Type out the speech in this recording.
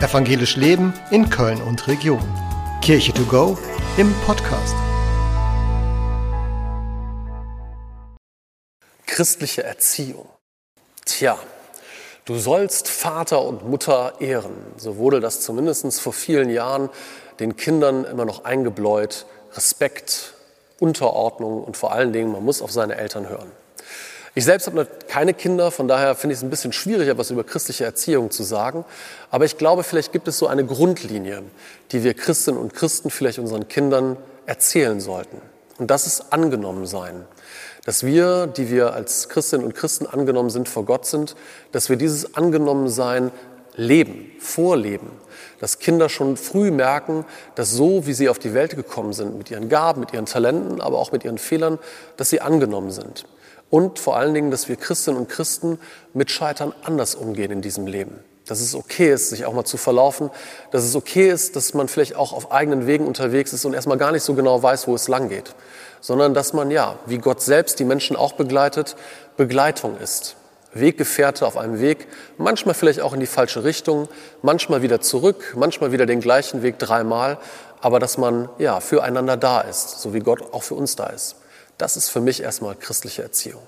Evangelisch Leben in Köln und Region. Kirche to go im Podcast. Christliche Erziehung. Tja, du sollst Vater und Mutter ehren. So wurde das zumindest vor vielen Jahren den Kindern immer noch eingebläut. Respekt, Unterordnung und vor allen Dingen, man muss auf seine Eltern hören. Ich selbst habe keine Kinder, von daher finde ich es ein bisschen schwierig, etwas über christliche Erziehung zu sagen. Aber ich glaube, vielleicht gibt es so eine Grundlinie, die wir Christinnen und Christen vielleicht unseren Kindern erzählen sollten. Und das ist angenommen sein. Dass wir, die wir als Christinnen und Christen angenommen sind vor Gott sind, dass wir dieses Angenommensein leben, vorleben. Dass Kinder schon früh merken, dass so, wie sie auf die Welt gekommen sind, mit ihren Gaben, mit ihren Talenten, aber auch mit ihren Fehlern, dass sie angenommen sind. Und vor allen Dingen, dass wir Christinnen und Christen mit Scheitern anders umgehen in diesem Leben. Dass es okay ist, sich auch mal zu verlaufen. Dass es okay ist, dass man vielleicht auch auf eigenen Wegen unterwegs ist und erstmal gar nicht so genau weiß, wo es lang geht. Sondern dass man, ja, wie Gott selbst die Menschen auch begleitet, Begleitung ist. Weggefährte auf einem Weg, manchmal vielleicht auch in die falsche Richtung, manchmal wieder zurück, manchmal wieder den gleichen Weg dreimal, aber dass man ja füreinander da ist, so wie Gott auch für uns da ist. Das ist für mich erstmal christliche Erziehung.